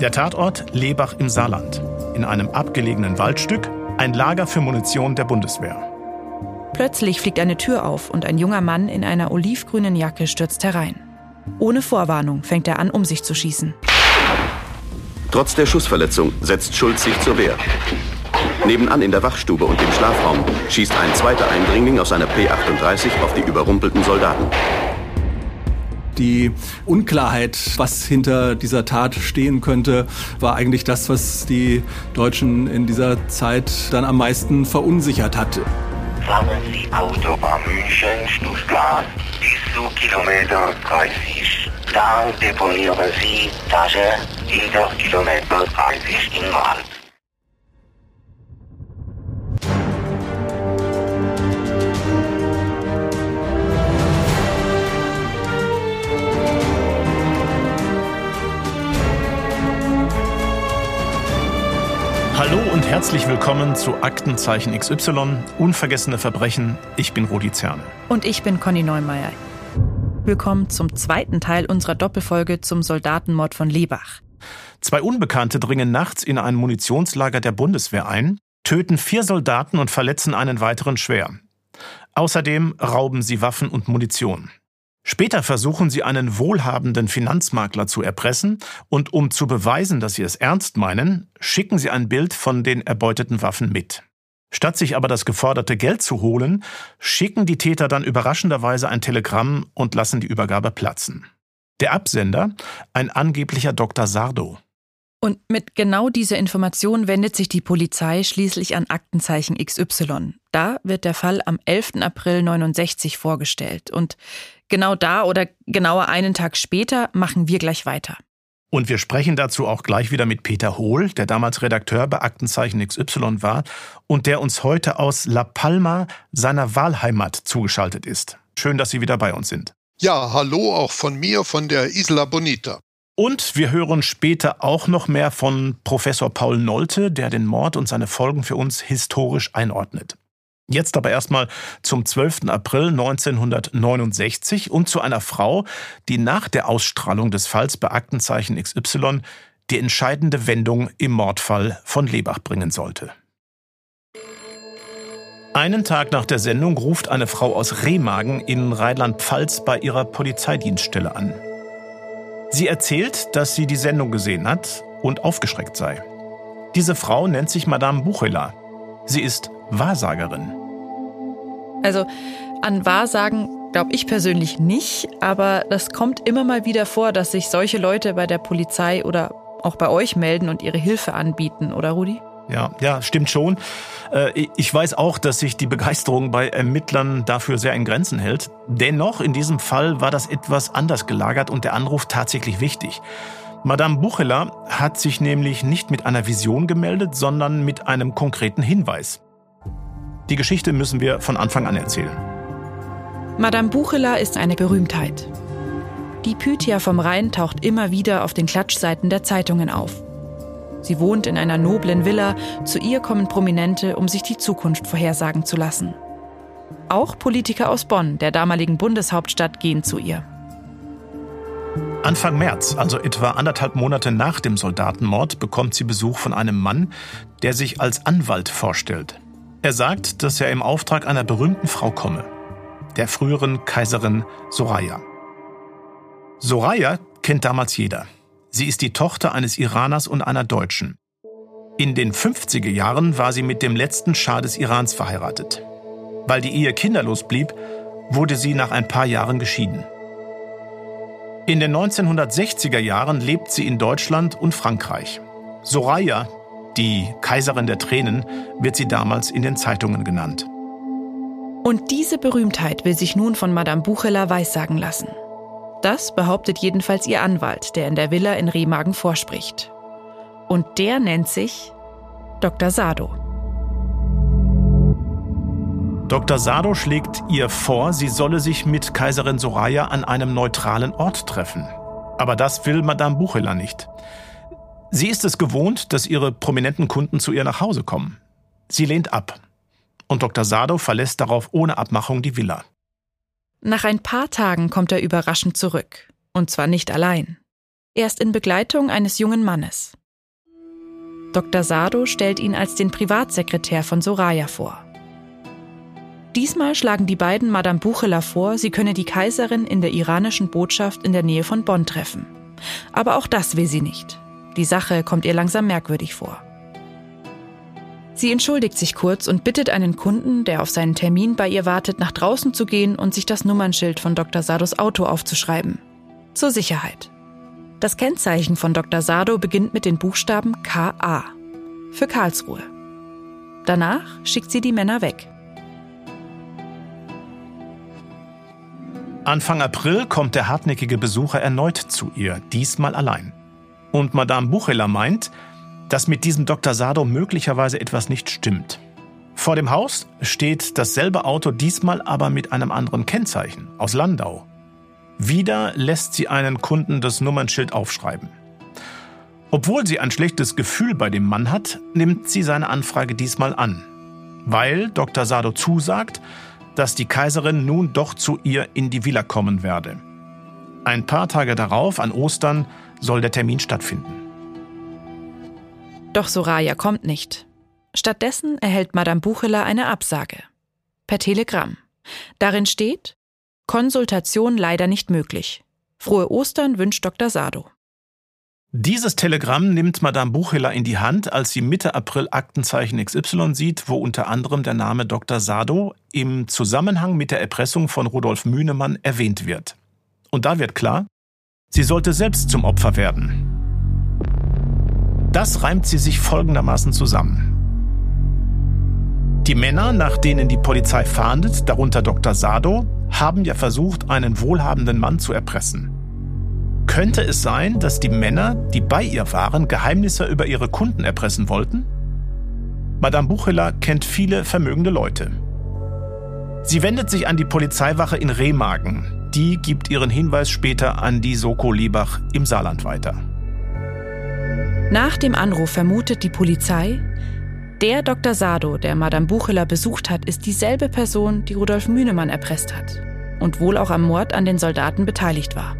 Der Tatort Lebach im Saarland. In einem abgelegenen Waldstück ein Lager für Munition der Bundeswehr. Plötzlich fliegt eine Tür auf und ein junger Mann in einer olivgrünen Jacke stürzt herein. Ohne Vorwarnung fängt er an, um sich zu schießen. Trotz der Schussverletzung setzt Schulz sich zur Wehr. Nebenan in der Wachstube und dem Schlafraum schießt ein zweiter Eindringling aus einer P38 auf die überrumpelten Soldaten. Die Unklarheit, was hinter dieser Tat stehen könnte, war eigentlich das, was die Deutschen in dieser Zeit dann am meisten verunsichert hat. Fahren Sie Autobahn München, Stuttgart bis zu Kilometer 30. Dann deponieren Sie Tasche hinter Kilometer 30 im Wald. Und herzlich willkommen zu Aktenzeichen XY, Unvergessene Verbrechen. Ich bin Rudi Zerne. Und ich bin Conny Neumeier. Willkommen zum zweiten Teil unserer Doppelfolge zum Soldatenmord von Lebach. Zwei Unbekannte dringen nachts in ein Munitionslager der Bundeswehr ein, töten vier Soldaten und verletzen einen weiteren schwer. Außerdem rauben sie Waffen und Munition. Später versuchen sie einen wohlhabenden Finanzmakler zu erpressen und um zu beweisen, dass sie es ernst meinen, schicken sie ein Bild von den erbeuteten Waffen mit. Statt sich aber das geforderte Geld zu holen, schicken die Täter dann überraschenderweise ein Telegramm und lassen die Übergabe platzen. Der Absender, ein angeblicher Dr. Sardo. Und mit genau dieser Information wendet sich die Polizei schließlich an Aktenzeichen XY. Da wird der Fall am 11. April 69 vorgestellt. Und genau da oder genauer einen Tag später machen wir gleich weiter. Und wir sprechen dazu auch gleich wieder mit Peter Hohl, der damals Redakteur bei Aktenzeichen XY war und der uns heute aus La Palma, seiner Wahlheimat, zugeschaltet ist. Schön, dass Sie wieder bei uns sind. Ja, hallo auch von mir, von der Isla Bonita. Und wir hören später auch noch mehr von Professor Paul Nolte, der den Mord und seine Folgen für uns historisch einordnet. Jetzt aber erstmal zum 12. April 1969 und zu einer Frau, die nach der Ausstrahlung des Falls bei Aktenzeichen XY die entscheidende Wendung im Mordfall von Lebach bringen sollte. Einen Tag nach der Sendung ruft eine Frau aus Remagen in Rheinland-Pfalz bei ihrer Polizeidienststelle an. Sie erzählt, dass sie die Sendung gesehen hat und aufgeschreckt sei. Diese Frau nennt sich Madame Buchela. Sie ist Wahrsagerin. Also an Wahrsagen glaube ich persönlich nicht, aber das kommt immer mal wieder vor, dass sich solche Leute bei der Polizei oder auch bei euch melden und ihre Hilfe anbieten, oder Rudi? Ja, ja, stimmt schon. Äh, ich weiß auch, dass sich die Begeisterung bei Ermittlern dafür sehr in Grenzen hält. Dennoch, in diesem Fall war das etwas anders gelagert und der Anruf tatsächlich wichtig. Madame Bucheler hat sich nämlich nicht mit einer Vision gemeldet, sondern mit einem konkreten Hinweis. Die Geschichte müssen wir von Anfang an erzählen. Madame Bucheler ist eine Berühmtheit. Die Pythia vom Rhein taucht immer wieder auf den Klatschseiten der Zeitungen auf. Sie wohnt in einer noblen Villa, zu ihr kommen Prominente, um sich die Zukunft vorhersagen zu lassen. Auch Politiker aus Bonn, der damaligen Bundeshauptstadt, gehen zu ihr. Anfang März, also etwa anderthalb Monate nach dem Soldatenmord, bekommt sie Besuch von einem Mann, der sich als Anwalt vorstellt. Er sagt, dass er im Auftrag einer berühmten Frau komme, der früheren Kaiserin Soraya. Soraya kennt damals jeder. Sie ist die Tochter eines Iraners und einer Deutschen. In den 50er Jahren war sie mit dem letzten Schah des Irans verheiratet. Weil die Ehe kinderlos blieb, wurde sie nach ein paar Jahren geschieden. In den 1960er Jahren lebt sie in Deutschland und Frankreich. Soraya, die Kaiserin der Tränen, wird sie damals in den Zeitungen genannt. Und diese Berühmtheit will sich nun von Madame Bucheler weissagen lassen. Das behauptet jedenfalls ihr Anwalt, der in der Villa in Remagen vorspricht. Und der nennt sich Dr. Sado. Dr. Sado schlägt ihr vor, sie solle sich mit Kaiserin Soraya an einem neutralen Ort treffen. Aber das will Madame Bucheler nicht. Sie ist es gewohnt, dass ihre prominenten Kunden zu ihr nach Hause kommen. Sie lehnt ab. Und Dr. Sado verlässt darauf ohne Abmachung die Villa. Nach ein paar Tagen kommt er überraschend zurück. Und zwar nicht allein. Er ist in Begleitung eines jungen Mannes. Dr. Sado stellt ihn als den Privatsekretär von Soraya vor. Diesmal schlagen die beiden Madame Bucheler vor, sie könne die Kaiserin in der iranischen Botschaft in der Nähe von Bonn treffen. Aber auch das will sie nicht. Die Sache kommt ihr langsam merkwürdig vor. Sie entschuldigt sich kurz und bittet einen Kunden, der auf seinen Termin bei ihr wartet, nach draußen zu gehen und sich das Nummernschild von Dr. Sados Auto aufzuschreiben. Zur Sicherheit. Das Kennzeichen von Dr. Sado beginnt mit den Buchstaben KA für Karlsruhe. Danach schickt sie die Männer weg. Anfang April kommt der hartnäckige Besucher erneut zu ihr, diesmal allein. Und Madame Bucheler meint, dass mit diesem Dr. Sado möglicherweise etwas nicht stimmt. Vor dem Haus steht dasselbe Auto, diesmal aber mit einem anderen Kennzeichen, aus Landau. Wieder lässt sie einen Kunden das Nummernschild aufschreiben. Obwohl sie ein schlechtes Gefühl bei dem Mann hat, nimmt sie seine Anfrage diesmal an, weil Dr. Sado zusagt, dass die Kaiserin nun doch zu ihr in die Villa kommen werde. Ein paar Tage darauf, an Ostern, soll der Termin stattfinden. Doch Soraya kommt nicht. Stattdessen erhält Madame Bucheler eine Absage. Per Telegramm. Darin steht, Konsultation leider nicht möglich. Frohe Ostern wünscht Dr. Sado. Dieses Telegramm nimmt Madame Bucheler in die Hand, als sie Mitte April Aktenzeichen XY sieht, wo unter anderem der Name Dr. Sado im Zusammenhang mit der Erpressung von Rudolf Mühnemann erwähnt wird. Und da wird klar, sie sollte selbst zum Opfer werden. Das reimt sie sich folgendermaßen zusammen. Die Männer, nach denen die Polizei fahndet, darunter Dr. Sado, haben ja versucht, einen wohlhabenden Mann zu erpressen. Könnte es sein, dass die Männer, die bei ihr waren, Geheimnisse über ihre Kunden erpressen wollten? Madame Bucheler kennt viele vermögende Leute. Sie wendet sich an die Polizeiwache in Remagen. Die gibt ihren Hinweis später an die Soko Liebach im Saarland weiter. Nach dem Anruf vermutet die Polizei, der Dr. Sado, der Madame Bucheler besucht hat, ist dieselbe Person, die Rudolf Mühnemann erpresst hat und wohl auch am Mord an den Soldaten beteiligt war.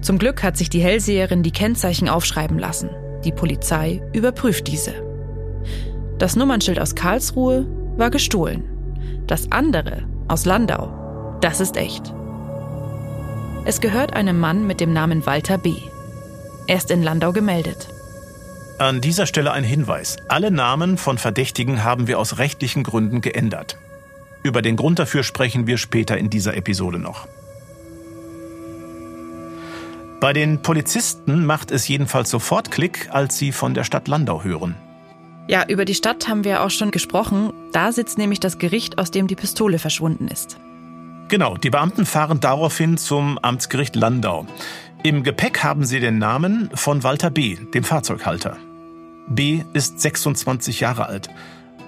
Zum Glück hat sich die Hellseherin die Kennzeichen aufschreiben lassen. Die Polizei überprüft diese. Das Nummernschild aus Karlsruhe war gestohlen. Das andere aus Landau, das ist echt. Es gehört einem Mann mit dem Namen Walter B. Er ist in Landau gemeldet. An dieser Stelle ein Hinweis. Alle Namen von Verdächtigen haben wir aus rechtlichen Gründen geändert. Über den Grund dafür sprechen wir später in dieser Episode noch. Bei den Polizisten macht es jedenfalls sofort Klick, als sie von der Stadt Landau hören. Ja, über die Stadt haben wir auch schon gesprochen. Da sitzt nämlich das Gericht, aus dem die Pistole verschwunden ist. Genau, die Beamten fahren daraufhin zum Amtsgericht Landau. Im Gepäck haben sie den Namen von Walter B., dem Fahrzeughalter. B. ist 26 Jahre alt.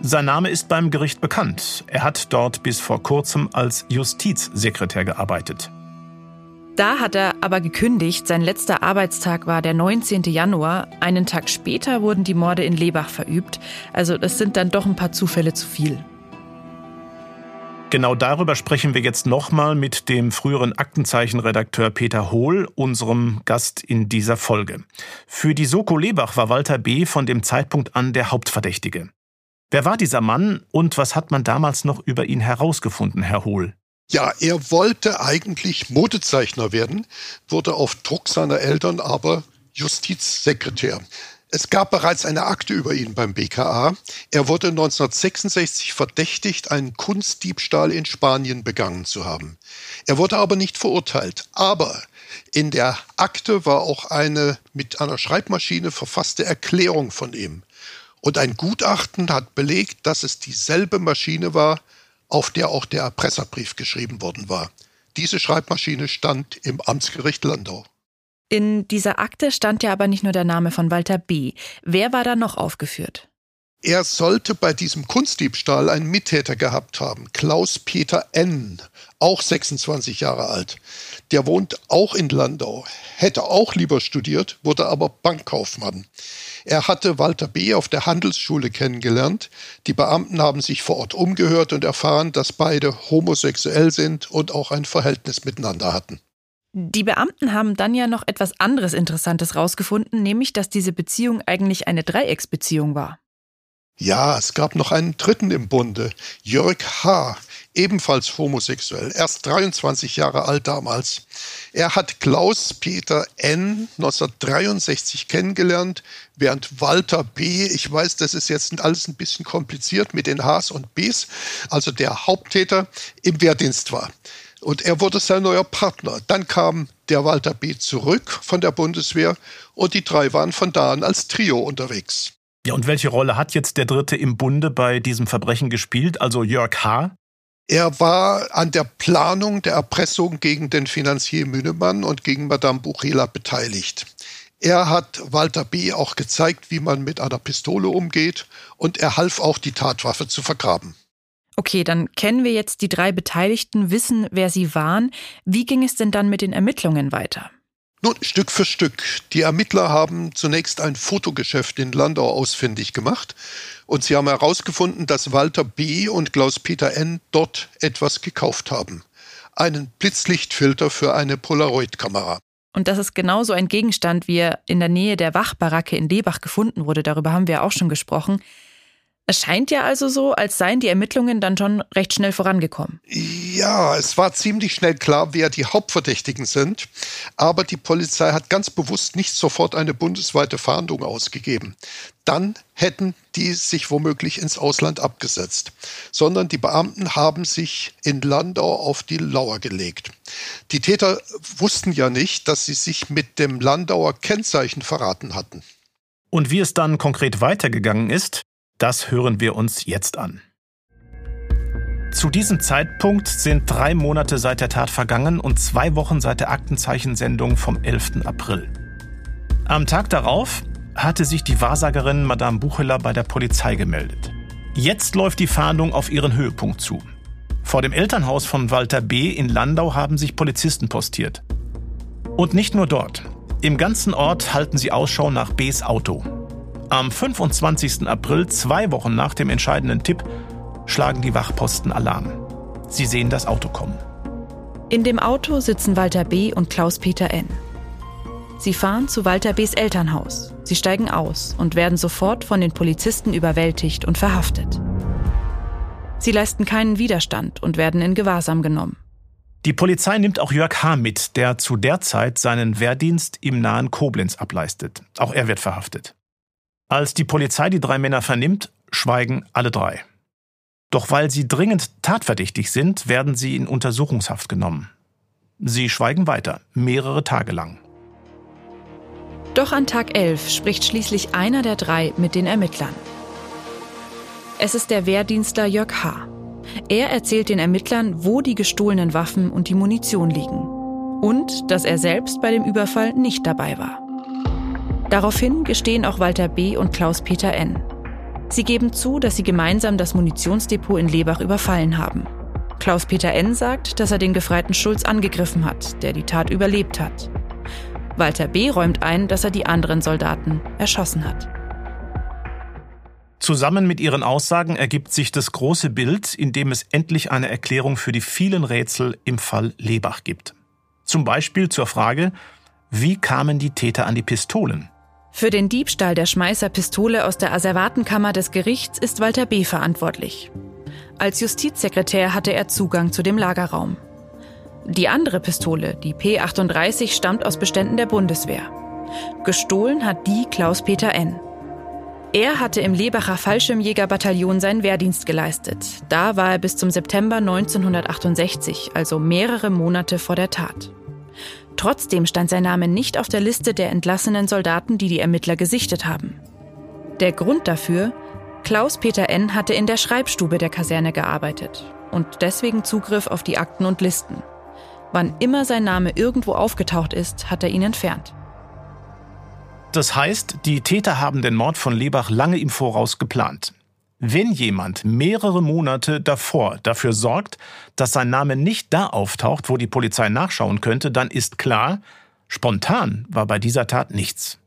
Sein Name ist beim Gericht bekannt. Er hat dort bis vor kurzem als Justizsekretär gearbeitet. Da hat er aber gekündigt, sein letzter Arbeitstag war der 19. Januar. Einen Tag später wurden die Morde in Lebach verübt. Also das sind dann doch ein paar Zufälle zu viel. Genau darüber sprechen wir jetzt nochmal mit dem früheren Aktenzeichenredakteur Peter Hohl, unserem Gast in dieser Folge. Für die Soko Lebach war Walter B. von dem Zeitpunkt an der Hauptverdächtige. Wer war dieser Mann und was hat man damals noch über ihn herausgefunden, Herr Hohl? Ja, er wollte eigentlich Modezeichner werden, wurde auf Druck seiner Eltern aber Justizsekretär. Es gab bereits eine Akte über ihn beim BKA. Er wurde 1966 verdächtigt, einen Kunstdiebstahl in Spanien begangen zu haben. Er wurde aber nicht verurteilt. Aber in der Akte war auch eine mit einer Schreibmaschine verfasste Erklärung von ihm. Und ein Gutachten hat belegt, dass es dieselbe Maschine war, auf der auch der Erpresserbrief geschrieben worden war. Diese Schreibmaschine stand im Amtsgericht Landau. In dieser Akte stand ja aber nicht nur der Name von Walter B. Wer war da noch aufgeführt? Er sollte bei diesem Kunstdiebstahl einen Mittäter gehabt haben, Klaus-Peter N., auch 26 Jahre alt. Der wohnt auch in Landau, hätte auch lieber studiert, wurde aber Bankkaufmann. Er hatte Walter B. auf der Handelsschule kennengelernt. Die Beamten haben sich vor Ort umgehört und erfahren, dass beide homosexuell sind und auch ein Verhältnis miteinander hatten. Die Beamten haben dann ja noch etwas anderes Interessantes rausgefunden, nämlich dass diese Beziehung eigentlich eine Dreiecksbeziehung war. Ja, es gab noch einen dritten im Bunde, Jörg H., ebenfalls homosexuell, erst 23 Jahre alt damals. Er hat Klaus-Peter N. 1963 kennengelernt, während Walter B., ich weiß, das ist jetzt alles ein bisschen kompliziert mit den Hs und Bs, also der Haupttäter, im Wehrdienst war. Und er wurde sein neuer Partner. Dann kam der Walter B. zurück von der Bundeswehr und die drei waren von da an als Trio unterwegs. Ja, und welche Rolle hat jetzt der Dritte im Bunde bei diesem Verbrechen gespielt, also Jörg H.? Er war an der Planung der Erpressung gegen den Finanzier Münemann und gegen Madame Buchela beteiligt. Er hat Walter B. auch gezeigt, wie man mit einer Pistole umgeht und er half auch, die Tatwaffe zu vergraben. Okay, dann kennen wir jetzt die drei Beteiligten, wissen, wer sie waren. Wie ging es denn dann mit den Ermittlungen weiter? Nun, Stück für Stück. Die Ermittler haben zunächst ein Fotogeschäft in Landau ausfindig gemacht und sie haben herausgefunden, dass Walter B. und Klaus-Peter N. dort etwas gekauft haben. Einen Blitzlichtfilter für eine Polaroid-Kamera. Und das ist genauso ein Gegenstand, wie er in der Nähe der Wachbaracke in Lebach gefunden wurde. Darüber haben wir auch schon gesprochen. Es scheint ja also so, als seien die Ermittlungen dann schon recht schnell vorangekommen. Ja, es war ziemlich schnell klar, wer die Hauptverdächtigen sind. Aber die Polizei hat ganz bewusst nicht sofort eine bundesweite Fahndung ausgegeben. Dann hätten die sich womöglich ins Ausland abgesetzt. Sondern die Beamten haben sich in Landau auf die Lauer gelegt. Die Täter wussten ja nicht, dass sie sich mit dem Landauer Kennzeichen verraten hatten. Und wie es dann konkret weitergegangen ist, das hören wir uns jetzt an. Zu diesem Zeitpunkt sind drei Monate seit der Tat vergangen und zwei Wochen seit der Aktenzeichensendung vom 11. April. Am Tag darauf hatte sich die Wahrsagerin Madame Bucheler bei der Polizei gemeldet. Jetzt läuft die Fahndung auf ihren Höhepunkt zu. Vor dem Elternhaus von Walter B. in Landau haben sich Polizisten postiert. Und nicht nur dort. Im ganzen Ort halten sie Ausschau nach Bs Auto. Am 25. April, zwei Wochen nach dem entscheidenden Tipp, schlagen die Wachposten Alarm. Sie sehen das Auto kommen. In dem Auto sitzen Walter B. und Klaus-Peter N. Sie fahren zu Walter B.s Elternhaus. Sie steigen aus und werden sofort von den Polizisten überwältigt und verhaftet. Sie leisten keinen Widerstand und werden in Gewahrsam genommen. Die Polizei nimmt auch Jörg H. mit, der zu der Zeit seinen Wehrdienst im nahen Koblenz ableistet. Auch er wird verhaftet. Als die Polizei die drei Männer vernimmt, schweigen alle drei. Doch weil sie dringend tatverdächtig sind, werden sie in Untersuchungshaft genommen. Sie schweigen weiter, mehrere Tage lang. Doch an Tag 11 spricht schließlich einer der drei mit den Ermittlern. Es ist der Wehrdienstler Jörg H. Er erzählt den Ermittlern, wo die gestohlenen Waffen und die Munition liegen. Und dass er selbst bei dem Überfall nicht dabei war. Daraufhin gestehen auch Walter B. und Klaus-Peter N. Sie geben zu, dass sie gemeinsam das Munitionsdepot in Lebach überfallen haben. Klaus-Peter N. sagt, dass er den Gefreiten Schulz angegriffen hat, der die Tat überlebt hat. Walter B. räumt ein, dass er die anderen Soldaten erschossen hat. Zusammen mit ihren Aussagen ergibt sich das große Bild, in dem es endlich eine Erklärung für die vielen Rätsel im Fall Lebach gibt. Zum Beispiel zur Frage, wie kamen die Täter an die Pistolen? Für den Diebstahl der Schmeißerpistole aus der Asservatenkammer des Gerichts ist Walter B. verantwortlich. Als Justizsekretär hatte er Zugang zu dem Lagerraum. Die andere Pistole, die P38, stammt aus Beständen der Bundeswehr. Gestohlen hat die Klaus-Peter N. Er hatte im Lebacher Fallschirmjägerbataillon seinen Wehrdienst geleistet. Da war er bis zum September 1968, also mehrere Monate vor der Tat. Trotzdem stand sein Name nicht auf der Liste der entlassenen Soldaten, die die Ermittler gesichtet haben. Der Grund dafür, Klaus-Peter N. hatte in der Schreibstube der Kaserne gearbeitet und deswegen Zugriff auf die Akten und Listen. Wann immer sein Name irgendwo aufgetaucht ist, hat er ihn entfernt. Das heißt, die Täter haben den Mord von Lebach lange im Voraus geplant. Wenn jemand mehrere Monate davor dafür sorgt, dass sein Name nicht da auftaucht, wo die Polizei nachschauen könnte, dann ist klar, spontan war bei dieser Tat nichts.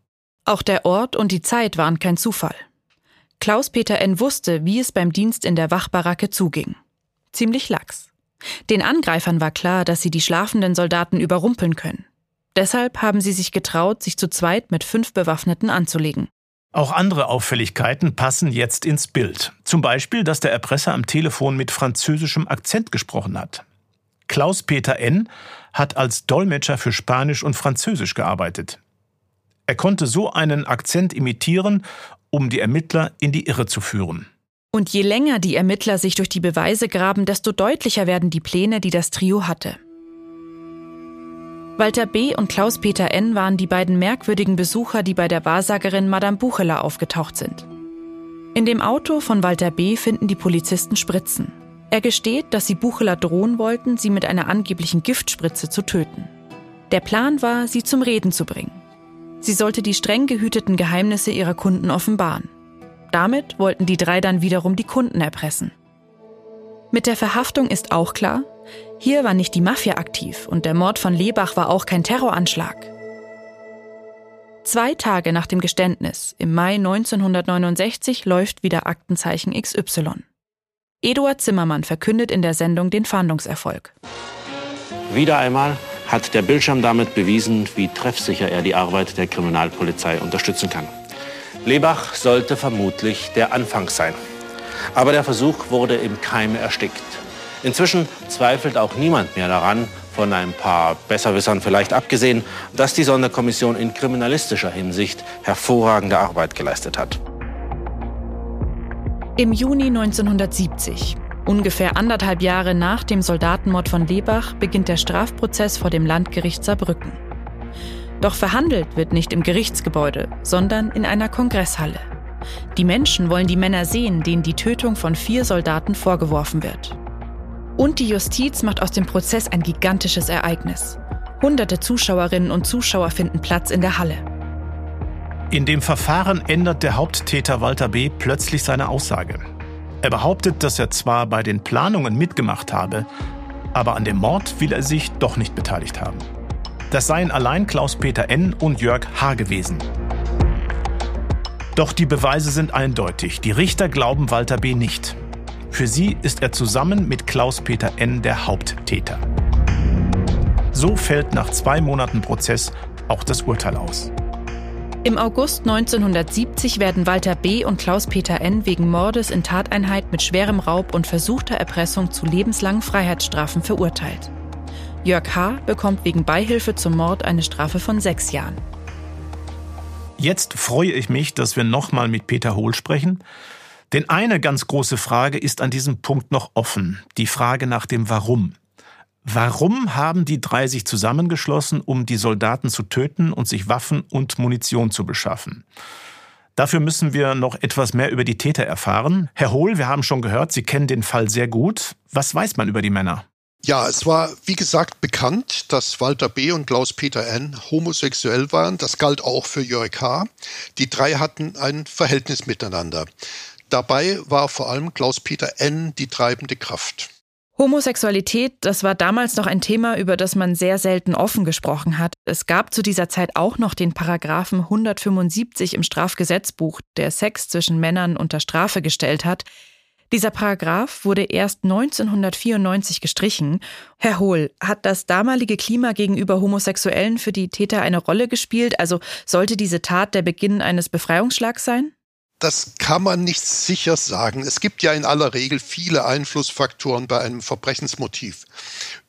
Auch der Ort und die Zeit waren kein Zufall. Klaus-Peter N. wusste, wie es beim Dienst in der Wachbaracke zuging. Ziemlich lax. Den Angreifern war klar, dass sie die schlafenden Soldaten überrumpeln können. Deshalb haben sie sich getraut, sich zu zweit mit fünf Bewaffneten anzulegen. Auch andere Auffälligkeiten passen jetzt ins Bild. Zum Beispiel, dass der Erpresser am Telefon mit französischem Akzent gesprochen hat. Klaus-Peter N. hat als Dolmetscher für Spanisch und Französisch gearbeitet. Er konnte so einen Akzent imitieren, um die Ermittler in die Irre zu führen. Und je länger die Ermittler sich durch die Beweise graben, desto deutlicher werden die Pläne, die das Trio hatte. Walter B. und Klaus-Peter N. waren die beiden merkwürdigen Besucher, die bei der Wahrsagerin Madame Bucheler aufgetaucht sind. In dem Auto von Walter B. finden die Polizisten Spritzen. Er gesteht, dass sie Bucheler drohen wollten, sie mit einer angeblichen Giftspritze zu töten. Der Plan war, sie zum Reden zu bringen. Sie sollte die streng gehüteten Geheimnisse ihrer Kunden offenbaren. Damit wollten die drei dann wiederum die Kunden erpressen. Mit der Verhaftung ist auch klar, hier war nicht die Mafia aktiv und der Mord von Lebach war auch kein Terroranschlag. Zwei Tage nach dem Geständnis, im Mai 1969, läuft wieder Aktenzeichen XY. Eduard Zimmermann verkündet in der Sendung den Fahndungserfolg. Wieder einmal hat der Bildschirm damit bewiesen, wie treffsicher er die Arbeit der Kriminalpolizei unterstützen kann. Lebach sollte vermutlich der Anfang sein. Aber der Versuch wurde im Keime erstickt. Inzwischen zweifelt auch niemand mehr daran, von ein paar Besserwissern vielleicht abgesehen, dass die Sonderkommission in kriminalistischer Hinsicht hervorragende Arbeit geleistet hat. Im Juni 1970, ungefähr anderthalb Jahre nach dem Soldatenmord von Lebach, beginnt der Strafprozess vor dem Landgericht Saarbrücken. Doch verhandelt wird nicht im Gerichtsgebäude, sondern in einer Kongresshalle. Die Menschen wollen die Männer sehen, denen die Tötung von vier Soldaten vorgeworfen wird. Und die Justiz macht aus dem Prozess ein gigantisches Ereignis. Hunderte Zuschauerinnen und Zuschauer finden Platz in der Halle. In dem Verfahren ändert der Haupttäter Walter B. plötzlich seine Aussage. Er behauptet, dass er zwar bei den Planungen mitgemacht habe, aber an dem Mord will er sich doch nicht beteiligt haben. Das seien allein Klaus-Peter N. und Jörg H. gewesen. Doch die Beweise sind eindeutig. Die Richter glauben Walter B. nicht. Für sie ist er zusammen mit Klaus-Peter N. der Haupttäter. So fällt nach zwei Monaten Prozess auch das Urteil aus. Im August 1970 werden Walter B. und Klaus-Peter N. wegen Mordes in Tateinheit mit schwerem Raub und versuchter Erpressung zu lebenslangen Freiheitsstrafen verurteilt. Jörg H. bekommt wegen Beihilfe zum Mord eine Strafe von sechs Jahren. Jetzt freue ich mich, dass wir nochmal mit Peter Hohl sprechen. Denn eine ganz große Frage ist an diesem Punkt noch offen. Die Frage nach dem Warum. Warum haben die drei sich zusammengeschlossen, um die Soldaten zu töten und sich Waffen und Munition zu beschaffen? Dafür müssen wir noch etwas mehr über die Täter erfahren. Herr Hohl, wir haben schon gehört, Sie kennen den Fall sehr gut. Was weiß man über die Männer? Ja, es war, wie gesagt, bekannt, dass Walter B. und Klaus-Peter N. homosexuell waren. Das galt auch für Jörg H. Die drei hatten ein Verhältnis miteinander. Dabei war vor allem Klaus-Peter N. die treibende Kraft. Homosexualität, das war damals noch ein Thema, über das man sehr selten offen gesprochen hat. Es gab zu dieser Zeit auch noch den Paragraphen 175 im Strafgesetzbuch, der Sex zwischen Männern unter Strafe gestellt hat. Dieser Paragraph wurde erst 1994 gestrichen. Herr Hohl, hat das damalige Klima gegenüber Homosexuellen für die Täter eine Rolle gespielt? Also sollte diese Tat der Beginn eines Befreiungsschlags sein? Das kann man nicht sicher sagen. Es gibt ja in aller Regel viele Einflussfaktoren bei einem Verbrechensmotiv.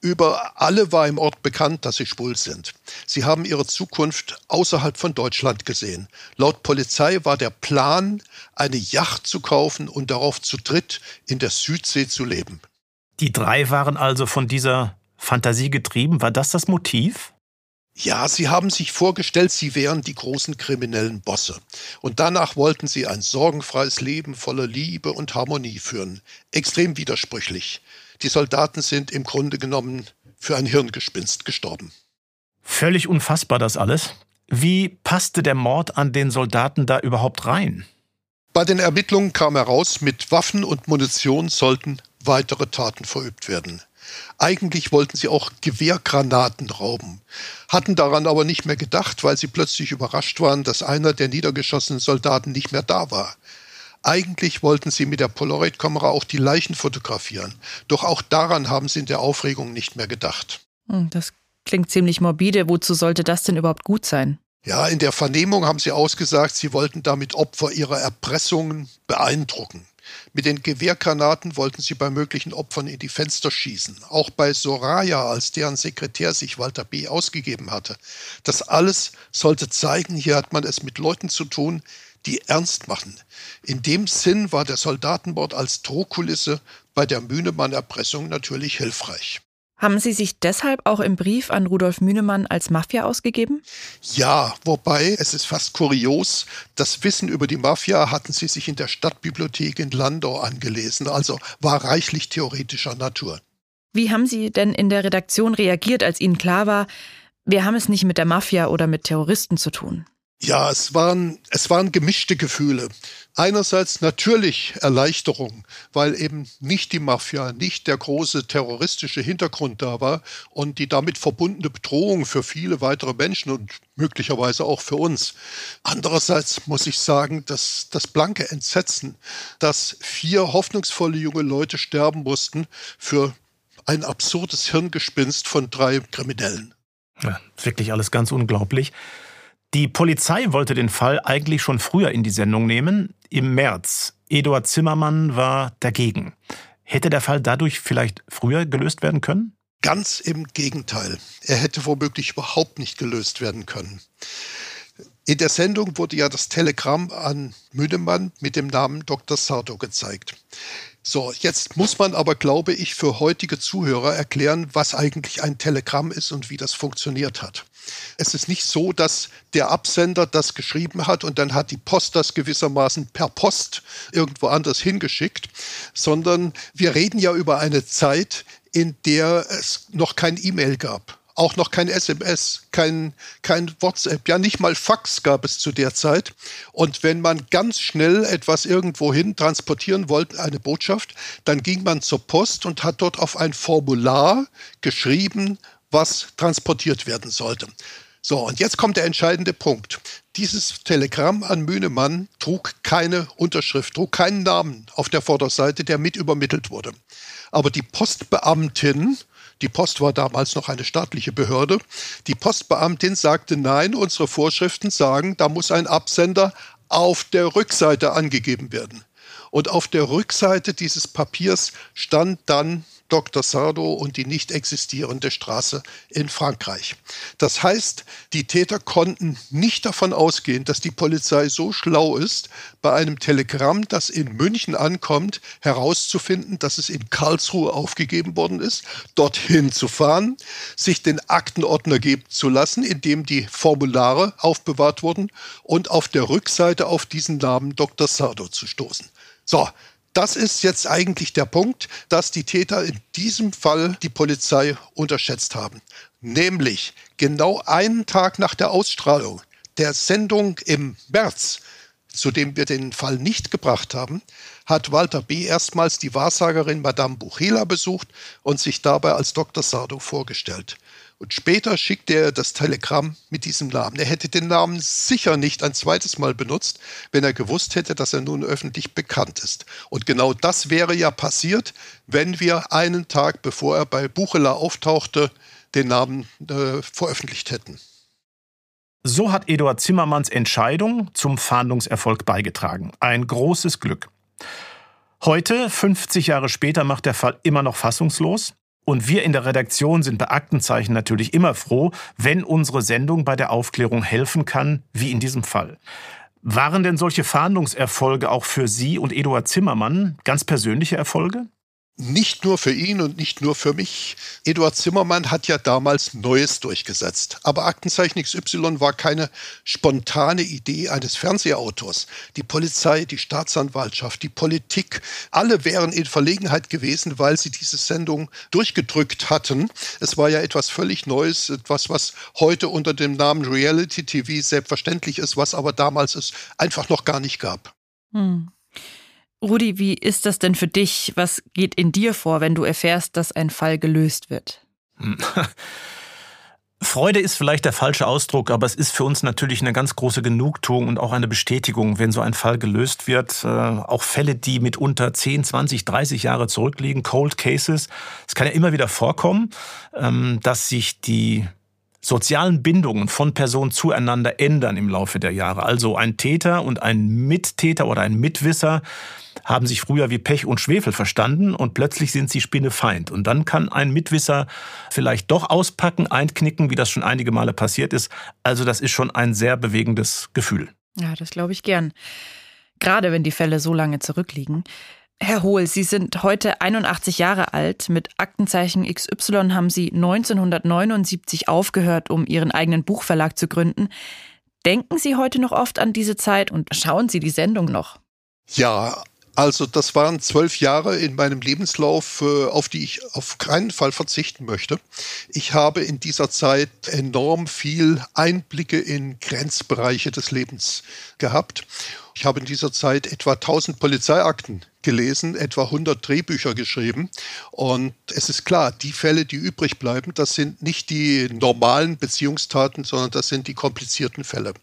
Über alle war im Ort bekannt, dass sie schwul sind. Sie haben ihre Zukunft außerhalb von Deutschland gesehen. Laut Polizei war der Plan, eine Yacht zu kaufen und darauf zu dritt in der Südsee zu leben. Die drei waren also von dieser Fantasie getrieben. War das das Motiv? Ja, sie haben sich vorgestellt, sie wären die großen kriminellen Bosse. Und danach wollten sie ein sorgenfreies Leben voller Liebe und Harmonie führen. Extrem widersprüchlich. Die Soldaten sind im Grunde genommen für ein Hirngespinst gestorben. Völlig unfassbar das alles. Wie passte der Mord an den Soldaten da überhaupt rein? Bei den Ermittlungen kam heraus, mit Waffen und Munition sollten weitere Taten verübt werden. Eigentlich wollten sie auch Gewehrgranaten rauben, hatten daran aber nicht mehr gedacht, weil sie plötzlich überrascht waren, dass einer der niedergeschossenen Soldaten nicht mehr da war. Eigentlich wollten sie mit der Polaroid-Kamera auch die Leichen fotografieren. Doch auch daran haben sie in der Aufregung nicht mehr gedacht. Hm, das klingt ziemlich morbide. Wozu sollte das denn überhaupt gut sein? Ja, in der Vernehmung haben sie ausgesagt, sie wollten damit Opfer ihrer Erpressungen beeindrucken. Mit den Gewehrgranaten wollten sie bei möglichen Opfern in die Fenster schießen. Auch bei Soraya, als deren Sekretär sich Walter B. ausgegeben hatte. Das alles sollte zeigen, hier hat man es mit Leuten zu tun, die ernst machen. In dem Sinn war der Soldatenmord als Drohkulisse bei der Mühnemann-Erpressung natürlich hilfreich. Haben Sie sich deshalb auch im Brief an Rudolf Mühnemann als Mafia ausgegeben? Ja, wobei es ist fast kurios, das Wissen über die Mafia hatten Sie sich in der Stadtbibliothek in Landau angelesen, also war reichlich theoretischer Natur. Wie haben Sie denn in der Redaktion reagiert, als Ihnen klar war, wir haben es nicht mit der Mafia oder mit Terroristen zu tun? Ja, es waren, es waren gemischte Gefühle. Einerseits natürlich Erleichterung, weil eben nicht die Mafia, nicht der große terroristische Hintergrund da war und die damit verbundene Bedrohung für viele weitere Menschen und möglicherweise auch für uns. Andererseits muss ich sagen, dass das blanke Entsetzen, dass vier hoffnungsvolle junge Leute sterben mussten für ein absurdes Hirngespinst von drei Kriminellen. Ja, wirklich alles ganz unglaublich. Die Polizei wollte den Fall eigentlich schon früher in die Sendung nehmen, im März. Eduard Zimmermann war dagegen. Hätte der Fall dadurch vielleicht früher gelöst werden können? Ganz im Gegenteil. Er hätte womöglich überhaupt nicht gelöst werden können. In der Sendung wurde ja das Telegramm an Müdemann mit dem Namen Dr. Sardo gezeigt. So, jetzt muss man aber, glaube ich, für heutige Zuhörer erklären, was eigentlich ein Telegramm ist und wie das funktioniert hat. Es ist nicht so, dass der Absender das geschrieben hat und dann hat die Post das gewissermaßen per Post irgendwo anders hingeschickt, sondern wir reden ja über eine Zeit, in der es noch kein E-Mail gab auch noch kein SMS, kein, kein WhatsApp, ja nicht mal Fax gab es zu der Zeit. Und wenn man ganz schnell etwas irgendwohin transportieren wollte, eine Botschaft, dann ging man zur Post und hat dort auf ein Formular geschrieben, was transportiert werden sollte. So, und jetzt kommt der entscheidende Punkt. Dieses Telegramm an Mühnemann trug keine Unterschrift, trug keinen Namen auf der Vorderseite, der mit übermittelt wurde. Aber die Postbeamtin die Post war damals noch eine staatliche Behörde. Die Postbeamtin sagte, nein, unsere Vorschriften sagen, da muss ein Absender auf der Rückseite angegeben werden. Und auf der Rückseite dieses Papiers stand dann Dr. Sardo und die nicht existierende Straße in Frankreich. Das heißt, die Täter konnten nicht davon ausgehen, dass die Polizei so schlau ist, bei einem Telegramm, das in München ankommt, herauszufinden, dass es in Karlsruhe aufgegeben worden ist, dorthin zu fahren, sich den Aktenordner geben zu lassen, in dem die Formulare aufbewahrt wurden und auf der Rückseite auf diesen Namen Dr. Sardo zu stoßen. So, das ist jetzt eigentlich der Punkt, dass die Täter in diesem Fall die Polizei unterschätzt haben. Nämlich genau einen Tag nach der Ausstrahlung der Sendung im März, zu dem wir den Fall nicht gebracht haben, hat Walter B. erstmals die Wahrsagerin Madame Buchela besucht und sich dabei als Dr. Sardo vorgestellt. Und später schickte er das Telegramm mit diesem Namen. Er hätte den Namen sicher nicht ein zweites Mal benutzt, wenn er gewusst hätte, dass er nun öffentlich bekannt ist. Und genau das wäre ja passiert, wenn wir einen Tag bevor er bei Buchela auftauchte, den Namen äh, veröffentlicht hätten. So hat Eduard Zimmermanns Entscheidung zum Fahndungserfolg beigetragen. Ein großes Glück. Heute, 50 Jahre später, macht der Fall immer noch fassungslos. Und wir in der Redaktion sind bei Aktenzeichen natürlich immer froh, wenn unsere Sendung bei der Aufklärung helfen kann, wie in diesem Fall. Waren denn solche Fahndungserfolge auch für Sie und Eduard Zimmermann ganz persönliche Erfolge? Nicht nur für ihn und nicht nur für mich. Eduard Zimmermann hat ja damals Neues durchgesetzt. Aber Aktenzeichen XY war keine spontane Idee eines Fernsehautors. Die Polizei, die Staatsanwaltschaft, die Politik, alle wären in Verlegenheit gewesen, weil sie diese Sendung durchgedrückt hatten. Es war ja etwas völlig Neues, etwas, was heute unter dem Namen Reality TV selbstverständlich ist, was aber damals es einfach noch gar nicht gab. Hm. Rudi, wie ist das denn für dich? Was geht in dir vor, wenn du erfährst, dass ein Fall gelöst wird? Freude ist vielleicht der falsche Ausdruck, aber es ist für uns natürlich eine ganz große Genugtuung und auch eine Bestätigung, wenn so ein Fall gelöst wird. Äh, auch Fälle, die mitunter 10, 20, 30 Jahre zurückliegen, Cold Cases. Es kann ja immer wieder vorkommen, ähm, dass sich die sozialen Bindungen von Personen zueinander ändern im Laufe der Jahre. Also ein Täter und ein Mittäter oder ein Mitwisser haben sich früher wie Pech und Schwefel verstanden und plötzlich sind sie Spinnefeind. Und dann kann ein Mitwisser vielleicht doch auspacken, einknicken, wie das schon einige Male passiert ist. Also das ist schon ein sehr bewegendes Gefühl. Ja, das glaube ich gern. Gerade wenn die Fälle so lange zurückliegen. Herr Hohl, Sie sind heute 81 Jahre alt. Mit Aktenzeichen XY haben Sie 1979 aufgehört, um Ihren eigenen Buchverlag zu gründen. Denken Sie heute noch oft an diese Zeit und schauen Sie die Sendung noch? Ja, also das waren zwölf Jahre in meinem Lebenslauf, äh, auf die ich auf keinen Fall verzichten möchte. Ich habe in dieser Zeit enorm viel Einblicke in Grenzbereiche des Lebens gehabt. Ich habe in dieser Zeit etwa 1000 Polizeiakten gelesen, etwa 100 Drehbücher geschrieben. Und es ist klar, die Fälle, die übrig bleiben, das sind nicht die normalen Beziehungstaten, sondern das sind die komplizierten Fälle.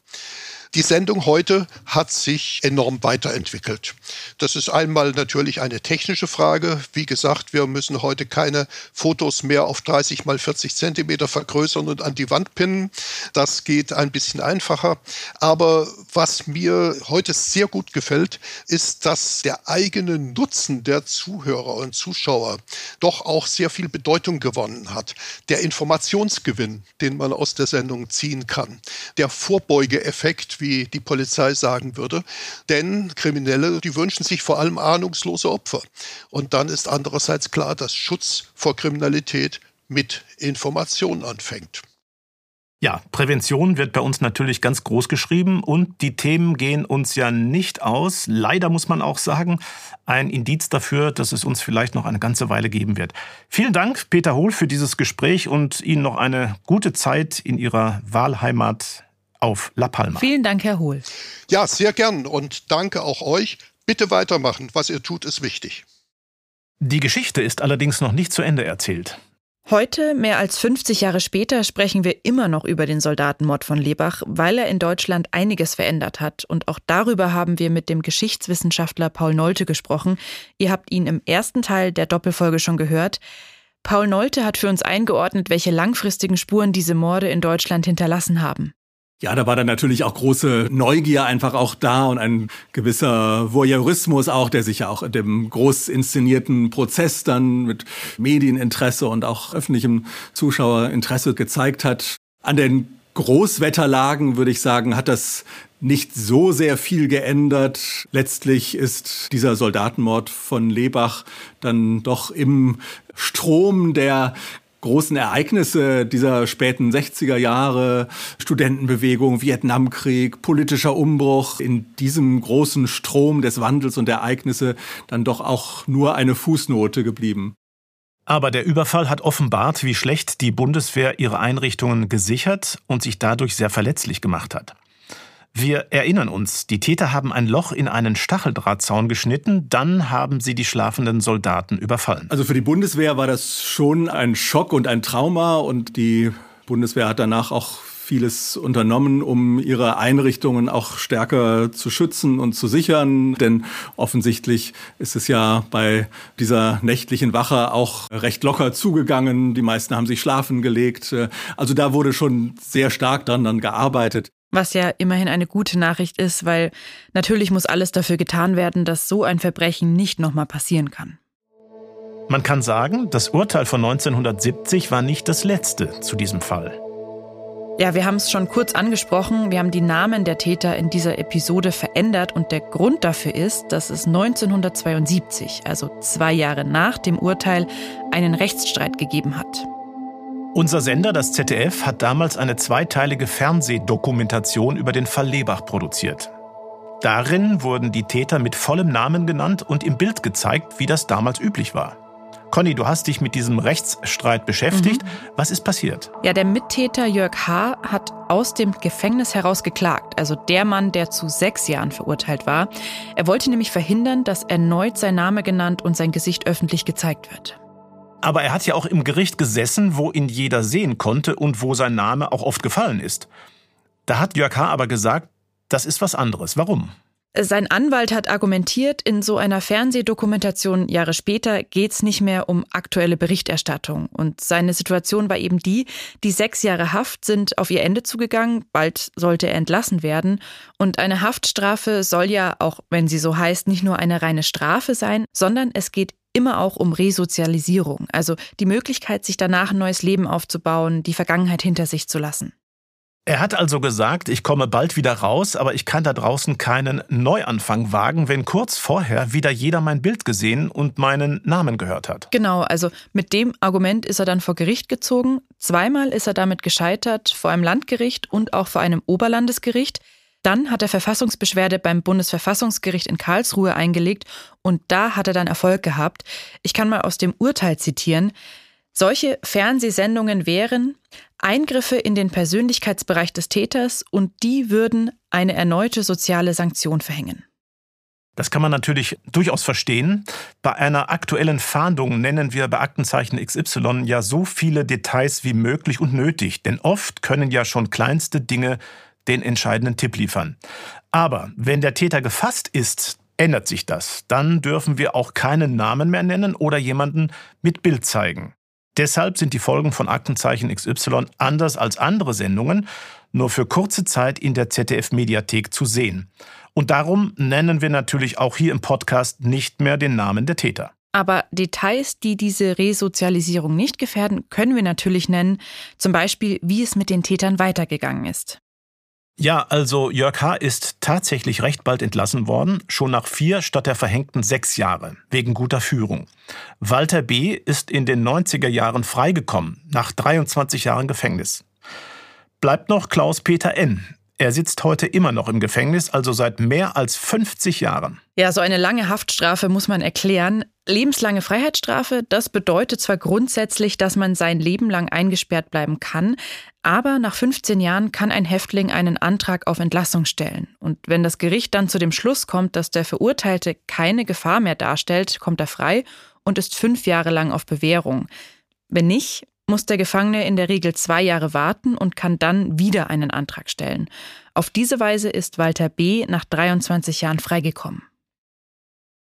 Die Sendung heute hat sich enorm weiterentwickelt. Das ist einmal natürlich eine technische Frage. Wie gesagt, wir müssen heute keine Fotos mehr auf 30 mal 40 Zentimeter vergrößern und an die Wand pinnen. Das geht ein bisschen einfacher. Aber was mir heute sehr gut gefällt, ist, dass der eigene Nutzen der Zuhörer und Zuschauer doch auch sehr viel Bedeutung gewonnen hat. Der Informationsgewinn, den man aus der Sendung ziehen kann. Der Vorbeugeeffekt, wie die Polizei sagen würde. Denn Kriminelle, die wünschen sich vor allem ahnungslose Opfer. Und dann ist andererseits klar, dass Schutz vor Kriminalität mit Information anfängt. Ja, Prävention wird bei uns natürlich ganz groß geschrieben und die Themen gehen uns ja nicht aus. Leider muss man auch sagen, ein Indiz dafür, dass es uns vielleicht noch eine ganze Weile geben wird. Vielen Dank, Peter Hohl, für dieses Gespräch und Ihnen noch eine gute Zeit in Ihrer Wahlheimat auf La Palma. Vielen Dank, Herr Hohl. Ja, sehr gern und danke auch euch. Bitte weitermachen. Was ihr tut, ist wichtig. Die Geschichte ist allerdings noch nicht zu Ende erzählt. Heute, mehr als 50 Jahre später, sprechen wir immer noch über den Soldatenmord von Lebach, weil er in Deutschland einiges verändert hat. Und auch darüber haben wir mit dem Geschichtswissenschaftler Paul Nolte gesprochen. Ihr habt ihn im ersten Teil der Doppelfolge schon gehört. Paul Nolte hat für uns eingeordnet, welche langfristigen Spuren diese Morde in Deutschland hinterlassen haben. Ja, da war dann natürlich auch große Neugier einfach auch da und ein gewisser Voyeurismus auch, der sich ja auch dem groß inszenierten Prozess dann mit Medieninteresse und auch öffentlichem Zuschauerinteresse gezeigt hat. An den Großwetterlagen, würde ich sagen, hat das nicht so sehr viel geändert. Letztlich ist dieser Soldatenmord von Lebach dann doch im Strom der großen Ereignisse dieser späten 60er Jahre, Studentenbewegung, Vietnamkrieg, politischer Umbruch, in diesem großen Strom des Wandels und Ereignisse dann doch auch nur eine Fußnote geblieben. Aber der Überfall hat offenbart, wie schlecht die Bundeswehr ihre Einrichtungen gesichert und sich dadurch sehr verletzlich gemacht hat. Wir erinnern uns, die Täter haben ein Loch in einen Stacheldrahtzaun geschnitten, dann haben sie die schlafenden Soldaten überfallen. Also für die Bundeswehr war das schon ein Schock und ein Trauma und die Bundeswehr hat danach auch vieles unternommen, um ihre Einrichtungen auch stärker zu schützen und zu sichern. Denn offensichtlich ist es ja bei dieser nächtlichen Wache auch recht locker zugegangen. Die meisten haben sich schlafen gelegt. Also da wurde schon sehr stark dran dann gearbeitet. Was ja immerhin eine gute Nachricht ist, weil natürlich muss alles dafür getan werden, dass so ein Verbrechen nicht nochmal passieren kann. Man kann sagen, das Urteil von 1970 war nicht das letzte zu diesem Fall. Ja, wir haben es schon kurz angesprochen. Wir haben die Namen der Täter in dieser Episode verändert und der Grund dafür ist, dass es 1972, also zwei Jahre nach dem Urteil, einen Rechtsstreit gegeben hat. Unser Sender, das ZDF, hat damals eine zweiteilige Fernsehdokumentation über den Fall Lebach produziert. Darin wurden die Täter mit vollem Namen genannt und im Bild gezeigt, wie das damals üblich war. Conny, du hast dich mit diesem Rechtsstreit beschäftigt. Mhm. Was ist passiert? Ja, der Mittäter Jörg H. hat aus dem Gefängnis heraus geklagt, also der Mann, der zu sechs Jahren verurteilt war. Er wollte nämlich verhindern, dass erneut sein Name genannt und sein Gesicht öffentlich gezeigt wird. Aber er hat ja auch im Gericht gesessen, wo ihn jeder sehen konnte und wo sein Name auch oft gefallen ist. Da hat Jörg H. aber gesagt, das ist was anderes. Warum? Sein Anwalt hat argumentiert, in so einer Fernsehdokumentation Jahre später geht's nicht mehr um aktuelle Berichterstattung. Und seine Situation war eben die, die sechs Jahre Haft sind auf ihr Ende zugegangen, bald sollte er entlassen werden. Und eine Haftstrafe soll ja, auch wenn sie so heißt, nicht nur eine reine Strafe sein, sondern es geht immer auch um Resozialisierung, also die Möglichkeit, sich danach ein neues Leben aufzubauen, die Vergangenheit hinter sich zu lassen. Er hat also gesagt, ich komme bald wieder raus, aber ich kann da draußen keinen Neuanfang wagen, wenn kurz vorher wieder jeder mein Bild gesehen und meinen Namen gehört hat. Genau, also mit dem Argument ist er dann vor Gericht gezogen. Zweimal ist er damit gescheitert, vor einem Landgericht und auch vor einem Oberlandesgericht. Dann hat er Verfassungsbeschwerde beim Bundesverfassungsgericht in Karlsruhe eingelegt und da hat er dann Erfolg gehabt. Ich kann mal aus dem Urteil zitieren. Solche Fernsehsendungen wären Eingriffe in den Persönlichkeitsbereich des Täters und die würden eine erneute soziale Sanktion verhängen. Das kann man natürlich durchaus verstehen. Bei einer aktuellen Fahndung nennen wir bei Aktenzeichen XY ja so viele Details wie möglich und nötig, denn oft können ja schon kleinste Dinge den entscheidenden Tipp liefern. Aber wenn der Täter gefasst ist, ändert sich das. Dann dürfen wir auch keinen Namen mehr nennen oder jemanden mit Bild zeigen. Deshalb sind die Folgen von Aktenzeichen XY anders als andere Sendungen nur für kurze Zeit in der ZDF-Mediathek zu sehen. Und darum nennen wir natürlich auch hier im Podcast nicht mehr den Namen der Täter. Aber Details, die diese Resozialisierung nicht gefährden, können wir natürlich nennen, zum Beispiel, wie es mit den Tätern weitergegangen ist. Ja, also Jörg H. ist tatsächlich recht bald entlassen worden, schon nach vier statt der verhängten sechs Jahre, wegen guter Führung. Walter B. ist in den 90er Jahren freigekommen, nach 23 Jahren Gefängnis. Bleibt noch Klaus-Peter N. Er sitzt heute immer noch im Gefängnis, also seit mehr als 50 Jahren. Ja, so eine lange Haftstrafe muss man erklären. Lebenslange Freiheitsstrafe, das bedeutet zwar grundsätzlich, dass man sein Leben lang eingesperrt bleiben kann, aber nach 15 Jahren kann ein Häftling einen Antrag auf Entlassung stellen. Und wenn das Gericht dann zu dem Schluss kommt, dass der Verurteilte keine Gefahr mehr darstellt, kommt er frei und ist fünf Jahre lang auf Bewährung. Wenn nicht, muss der Gefangene in der Regel zwei Jahre warten und kann dann wieder einen Antrag stellen. Auf diese Weise ist Walter B. nach 23 Jahren freigekommen.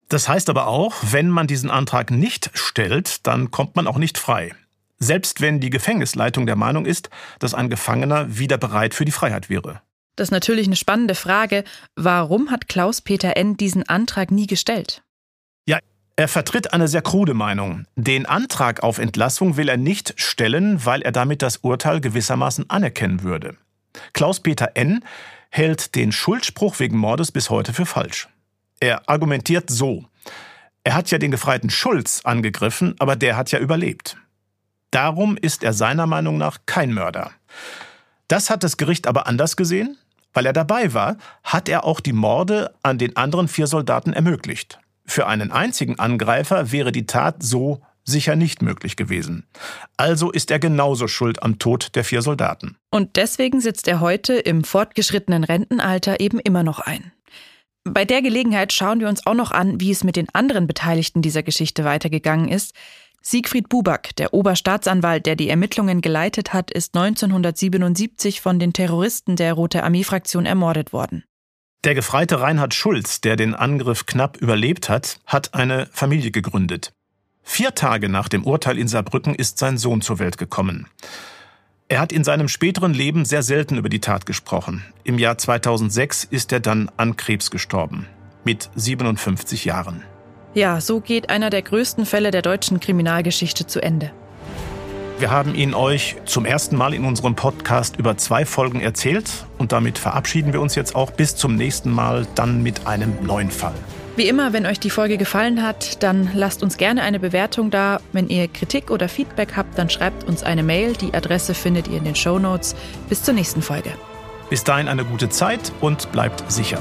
Das heißt aber auch, wenn man diesen Antrag nicht stellt, dann kommt man auch nicht frei. Selbst wenn die Gefängnisleitung der Meinung ist, dass ein Gefangener wieder bereit für die Freiheit wäre. Das ist natürlich eine spannende Frage. Warum hat Klaus-Peter N. diesen Antrag nie gestellt? Er vertritt eine sehr krude Meinung. Den Antrag auf Entlassung will er nicht stellen, weil er damit das Urteil gewissermaßen anerkennen würde. Klaus-Peter N. hält den Schuldspruch wegen Mordes bis heute für falsch. Er argumentiert so. Er hat ja den Gefreiten Schulz angegriffen, aber der hat ja überlebt. Darum ist er seiner Meinung nach kein Mörder. Das hat das Gericht aber anders gesehen. Weil er dabei war, hat er auch die Morde an den anderen vier Soldaten ermöglicht. Für einen einzigen Angreifer wäre die Tat so sicher nicht möglich gewesen. Also ist er genauso schuld am Tod der vier Soldaten. Und deswegen sitzt er heute im fortgeschrittenen Rentenalter eben immer noch ein. Bei der Gelegenheit schauen wir uns auch noch an, wie es mit den anderen Beteiligten dieser Geschichte weitergegangen ist. Siegfried Buback, der Oberstaatsanwalt, der die Ermittlungen geleitet hat, ist 1977 von den Terroristen der Rote Armee-Fraktion ermordet worden. Der Gefreite Reinhard Schulz, der den Angriff knapp überlebt hat, hat eine Familie gegründet. Vier Tage nach dem Urteil in Saarbrücken ist sein Sohn zur Welt gekommen. Er hat in seinem späteren Leben sehr selten über die Tat gesprochen. Im Jahr 2006 ist er dann an Krebs gestorben. Mit 57 Jahren. Ja, so geht einer der größten Fälle der deutschen Kriminalgeschichte zu Ende. Wir haben ihn euch zum ersten Mal in unserem Podcast über zwei Folgen erzählt und damit verabschieden wir uns jetzt auch bis zum nächsten Mal dann mit einem neuen Fall. Wie immer, wenn euch die Folge gefallen hat, dann lasst uns gerne eine Bewertung da. Wenn ihr Kritik oder Feedback habt, dann schreibt uns eine Mail. Die Adresse findet ihr in den Show Notes. Bis zur nächsten Folge. Bis dahin eine gute Zeit und bleibt sicher.